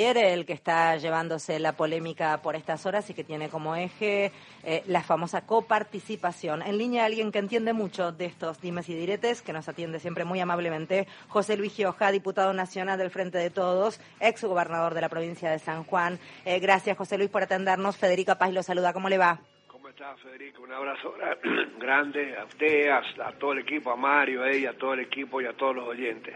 el que está llevándose la polémica por estas horas y que tiene como eje eh, la famosa coparticipación. En línea alguien que entiende mucho de estos dimes y diretes, que nos atiende siempre muy amablemente, José Luis Gioja, diputado nacional del Frente de Todos, ex gobernador de la provincia de San Juan. Eh, gracias, José Luis, por atendernos. Federica Paz lo saluda. ¿Cómo le va? ¿Cómo está, Federico? Un abrazo grande a usted, a, todo el equipo, a Mario, a ella, a todo el equipo y a todos los oyentes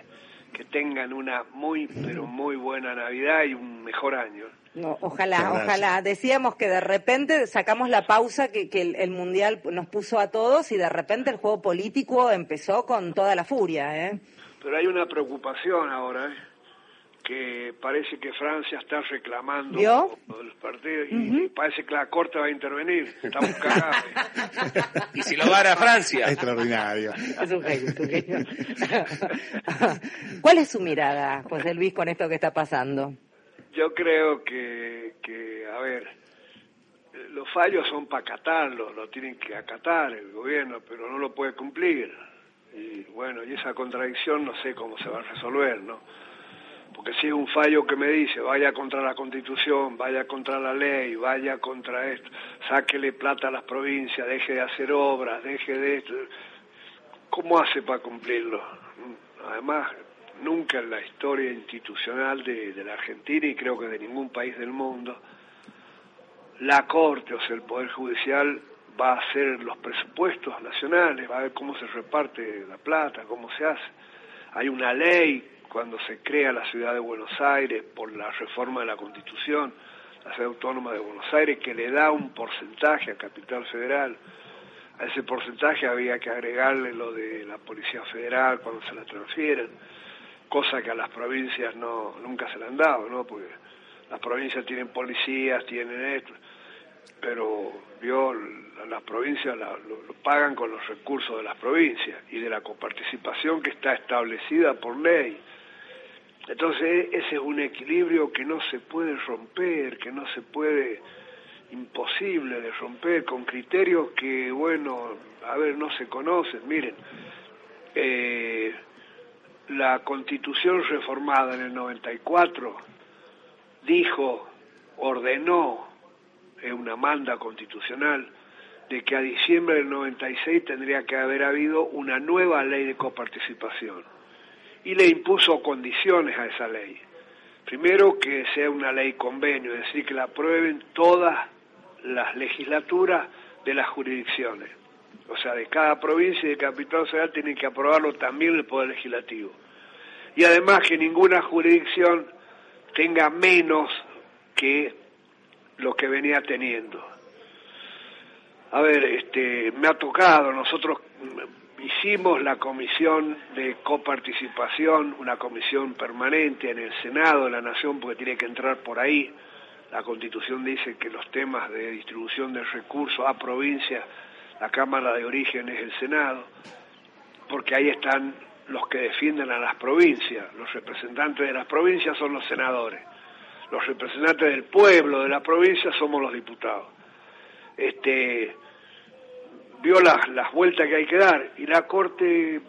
que tengan una muy, pero muy buena Navidad y un mejor año. No, ojalá, ojalá. Decíamos que de repente sacamos la pausa que, que el, Mundial nos puso a todos y de repente el juego político empezó con toda la furia. ¿eh? Pero hay una preocupación ahora, ¿eh? Que parece que Francia está reclamando los partidos y parece que la Corte va a intervenir. Estamos cagados. y si lo van a Francia. Extraordinario. Es un genio, es un genio. ¿Cuál es su mirada, José Luis, con esto que está pasando? Yo creo que, que a ver, los fallos son para acatarlos, lo tienen que acatar el gobierno, pero no lo puede cumplir. Y bueno, y esa contradicción no sé cómo se va a resolver, ¿no? Porque si es un fallo que me dice vaya contra la constitución, vaya contra la ley, vaya contra esto, sáquele plata a las provincias, deje de hacer obras, deje de esto, ¿cómo hace para cumplirlo? Además, nunca en la historia institucional de, de la Argentina y creo que de ningún país del mundo, la Corte, o sea, el Poder Judicial, va a hacer los presupuestos nacionales, va a ver cómo se reparte la plata, cómo se hace. Hay una ley cuando se crea la ciudad de Buenos Aires por la reforma de la Constitución, la ciudad autónoma de Buenos Aires, que le da un porcentaje a Capital Federal. A ese porcentaje había que agregarle lo de la Policía Federal cuando se la transfieren, cosa que a las provincias no nunca se le han dado, ¿no? Porque las provincias tienen policías, tienen esto, pero vio las provincias lo, lo, pagan con los recursos de las provincias y de la coparticipación que está establecida por ley. Entonces ese es un equilibrio que no se puede romper, que no se puede, imposible de romper, con criterios que, bueno, a ver, no se conocen. Miren, eh, la constitución reformada en el 94 dijo, ordenó, es una manda constitucional, de que a diciembre del 96 tendría que haber habido una nueva ley de coparticipación y le impuso condiciones a esa ley. Primero, que sea una ley convenio, es decir, que la aprueben todas las legislaturas de las jurisdicciones. O sea, de cada provincia y de capital federal tienen que aprobarlo también el Poder Legislativo. Y además que ninguna jurisdicción tenga menos que lo que venía teniendo. A ver, este, me ha tocado, nosotros hicimos la comisión de coparticipación, una comisión permanente en el Senado de la Nación, porque tiene que entrar por ahí. La Constitución dice que los temas de distribución de recursos a provincia, la Cámara de Origen es el Senado, porque ahí están los que defienden a las provincias. Los representantes de las provincias son los senadores. Los representantes del pueblo de la provincia somos los diputados. Este, vio las, las vueltas que hay que dar. Y la Corte,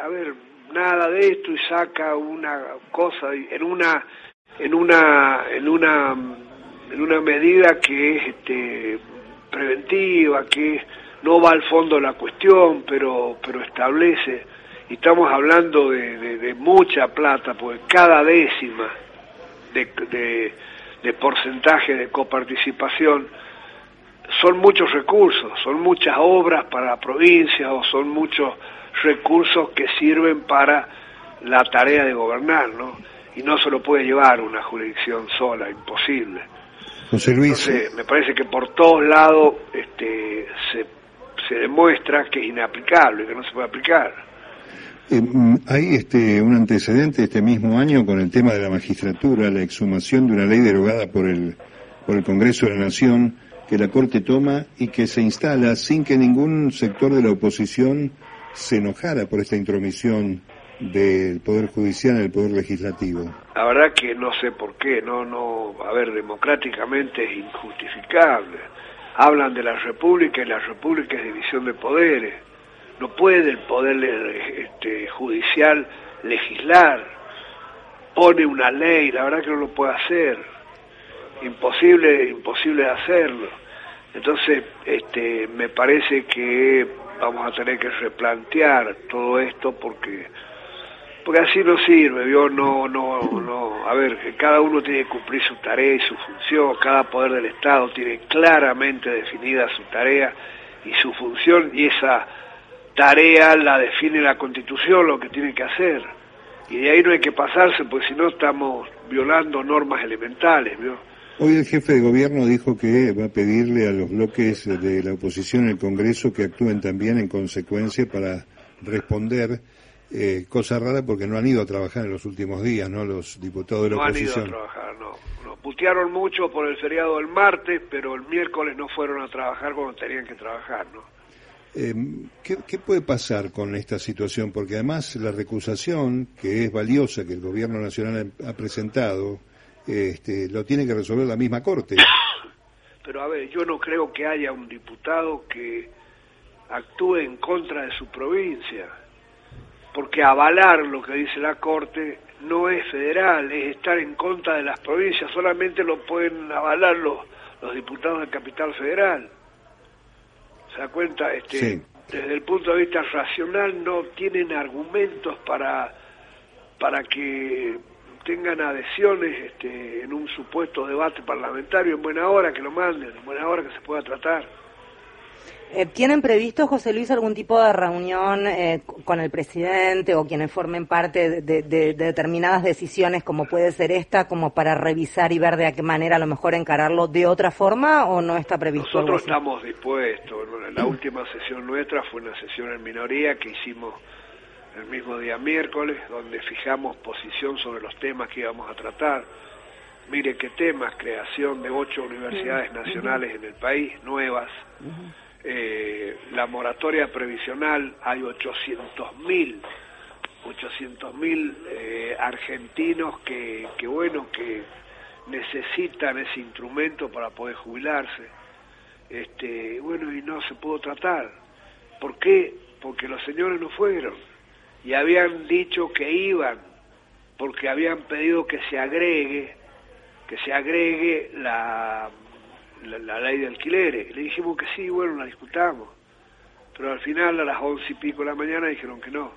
a ver, nada de esto y saca una cosa en una en una en una en una medida que es este preventiva, que no va al fondo de la cuestión, pero pero establece. Y estamos hablando de, de, mucha plata, porque cada décima de, de, de porcentaje de coparticipación son muchos recursos, son muchas obras para la provincia o son muchos recursos que sirven para la tarea de gobernar, ¿no? Y no se lo puede llevar una jurisdicción sola, imposible. José Luis. Entonces, me parece que por todos lados este, se, se demuestra que es inaplicable, que no se puede aplicar. Eh, mm, hay este, un antecedente este mismo año con el tema de la magistratura, la exhumación de una ley derogada por el, por el Congreso de la Nación que la Corte toma y que se instala sin que ningún sector de la oposición se enojara por esta intromisión del Poder Judicial en el Poder Legislativo. La verdad que no sé por qué, no, no, a ver, democráticamente es injustificable. Hablan de la República y la República es división de poderes. No puede el Poder este, Judicial legislar. pone una ley, la verdad que no lo puede hacer. Imposible, imposible hacerlo. Entonces, este, me parece que vamos a tener que replantear todo esto porque porque así no sirve, yo no, no, no, a ver, cada uno tiene que cumplir su tarea y su función, cada poder del Estado tiene claramente definida su tarea y su función y esa tarea la define la Constitución, lo que tiene que hacer. Y de ahí no hay que pasarse, porque si no estamos violando normas elementales, ¿vio? Hoy el jefe de gobierno dijo que va a pedirle a los bloques de la oposición en el Congreso que actúen también en consecuencia para responder. Eh, cosa rara porque no han ido a trabajar en los últimos días, ¿no? Los diputados de la oposición. No han ido a trabajar, no. no. Putearon mucho por el feriado del martes, pero el miércoles no fueron a trabajar cuando tenían que trabajar, ¿no? Eh, ¿qué, ¿qué, puede pasar con esta situación? Porque además la recusación, que es valiosa, que el Gobierno Nacional ha presentado, este, lo tiene que resolver la misma Corte. Pero a ver, yo no creo que haya un diputado que actúe en contra de su provincia, porque avalar lo que dice la Corte no es federal, es estar en contra de las provincias, solamente lo pueden avalar los, los diputados del Capital Federal. ¿Se da cuenta? Este, Desde el punto de vista racional no tienen argumentos para, para que tengan adhesiones este, en un supuesto debate parlamentario en buena hora, que lo manden, en buena hora que se pueda tratar. Eh, ¿Tienen previsto, José Luis, algún tipo de reunión eh, con el presidente o quienes formen parte de, de, determinadas decisiones, como puede ser esta, como para revisar y ver de qué manera a lo mejor encararlo de otra forma o no está previsto? Nosotros estamos dispuestos. la última sesión nuestra fue una sesión en minoría que hicimos el mismo día miércoles, donde fijamos posición sobre los temas que íbamos a tratar. Mire qué temas, creación de ocho universidades nacionales en el país, nuevas. Eh, la moratoria previsional, hay 800 mil 800 mil eh, argentinos que, que, bueno, que necesitan ese instrumento para poder jubilarse. Este, bueno, y no se pudo tratar. ¿Por qué? Porque los señores no fueron y habían dicho que iban porque habían pedido que se agregue que se agregue la, la, ley de alquileres. Le dijimos que sí, bueno, la discutamos. Pero al final, a las once y pico de la mañana, dijeron que no.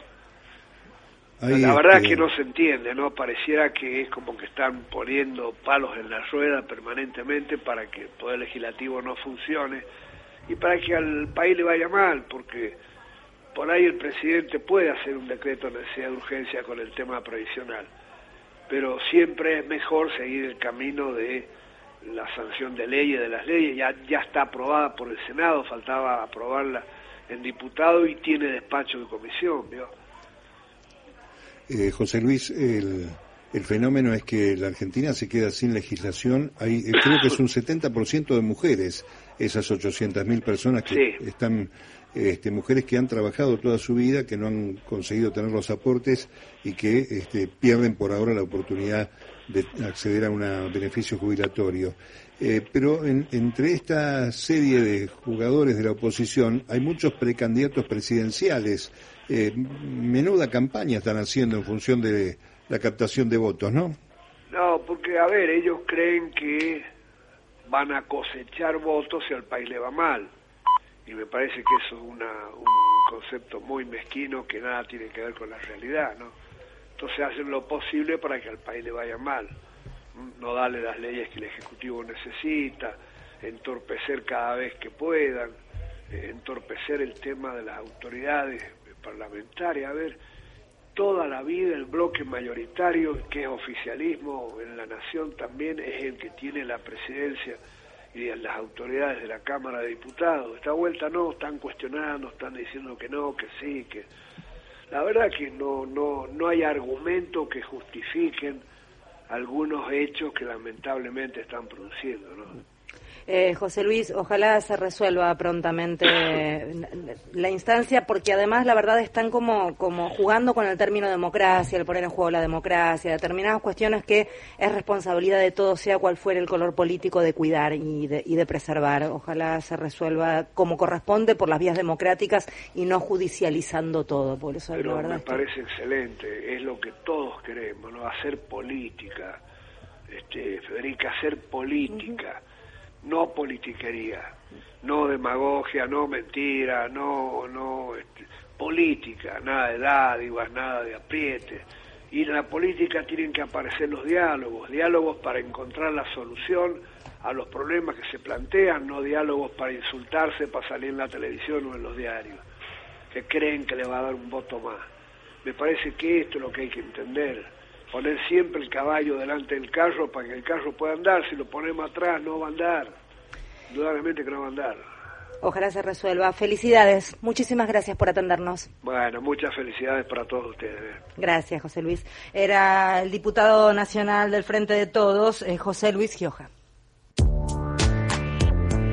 la verdad es que no se entiende, ¿no? Pareciera que es como que están poniendo palos en la rueda permanentemente para que el Poder Legislativo no funcione y para que al país le vaya mal, porque por ahí el presidente puede hacer un decreto de necesidad de urgencia con el tema provisional, pero siempre es mejor seguir el camino de la sanción de leyes, de las leyes, ya, ya está aprobada por el Senado, faltaba aprobarla en diputado y tiene despacho de comisión, eh, José Luis, el, el, fenómeno es que la Argentina se queda sin legislación, hay, eh, creo que es un 70% de mujeres, esas 800.000 personas que están este, mujeres que han trabajado toda su vida, que no han conseguido tener los aportes y que este, pierden por ahora la oportunidad de acceder a un beneficio jubilatorio. Eh, pero entre esta serie de jugadores de la oposición hay muchos precandidatos presidenciales. Eh, menuda campaña están haciendo en función de la captación de votos, ¿no? No, porque, a ver, ellos creen que van a cosechar votos si al país le va mal y me parece que eso es una, un concepto muy mezquino que nada tiene que ver con la realidad, ¿no? Entonces hacen lo posible para que al país le vaya mal, no darle las leyes que el Ejecutivo necesita, entorpecer cada vez que puedan, eh, entorpecer el tema de las autoridades parlamentarias. A ver, toda la vida el bloque mayoritario, que es oficialismo en la nación también, es el que tiene la presidencia y las autoridades de la Cámara de Diputados. Esta vuelta no, están cuestionando, están diciendo que no, que sí, que... La verdad que no, no, no hay argumentos que justifiquen algunos hechos que lamentablemente están produciendo, ¿no? Eh, José Luis, ojalá se resuelva prontamente la instancia, porque además la verdad están como, como jugando con el término democracia, el poner en juego la democracia, determinadas cuestiones que es responsabilidad de todos, sea cual fuera el color político, de cuidar y de, y de preservar. Ojalá se resuelva como corresponde por las vías democráticas y no judicializando todo. Por eso Pero la verdad me parece excelente, es lo que todos queremos, ¿no? Hacer política, este, Federica, hacer política no politiquería, no demagogia, no mentira, no, no este, política, nada de dádivas, nada de apriete. Y en la política tienen que aparecer los diálogos, diálogos para encontrar la solución a los problemas que se plantean, no diálogos para insultarse, para salir en la televisión o en los diarios, que creen que le va a dar un voto más. Me parece que esto es lo que hay que entender, poner siempre el caballo delante del carro para que el carro pueda andar, si lo ponemos atrás no va a andar, indudablemente que no va a andar. Ojalá se resuelva. Felicidades. Muchísimas gracias por atendernos. Bueno, muchas felicidades para todos ustedes. Gracias, José Luis. Era el diputado nacional del Frente de Todos, eh, José Luis Gioja.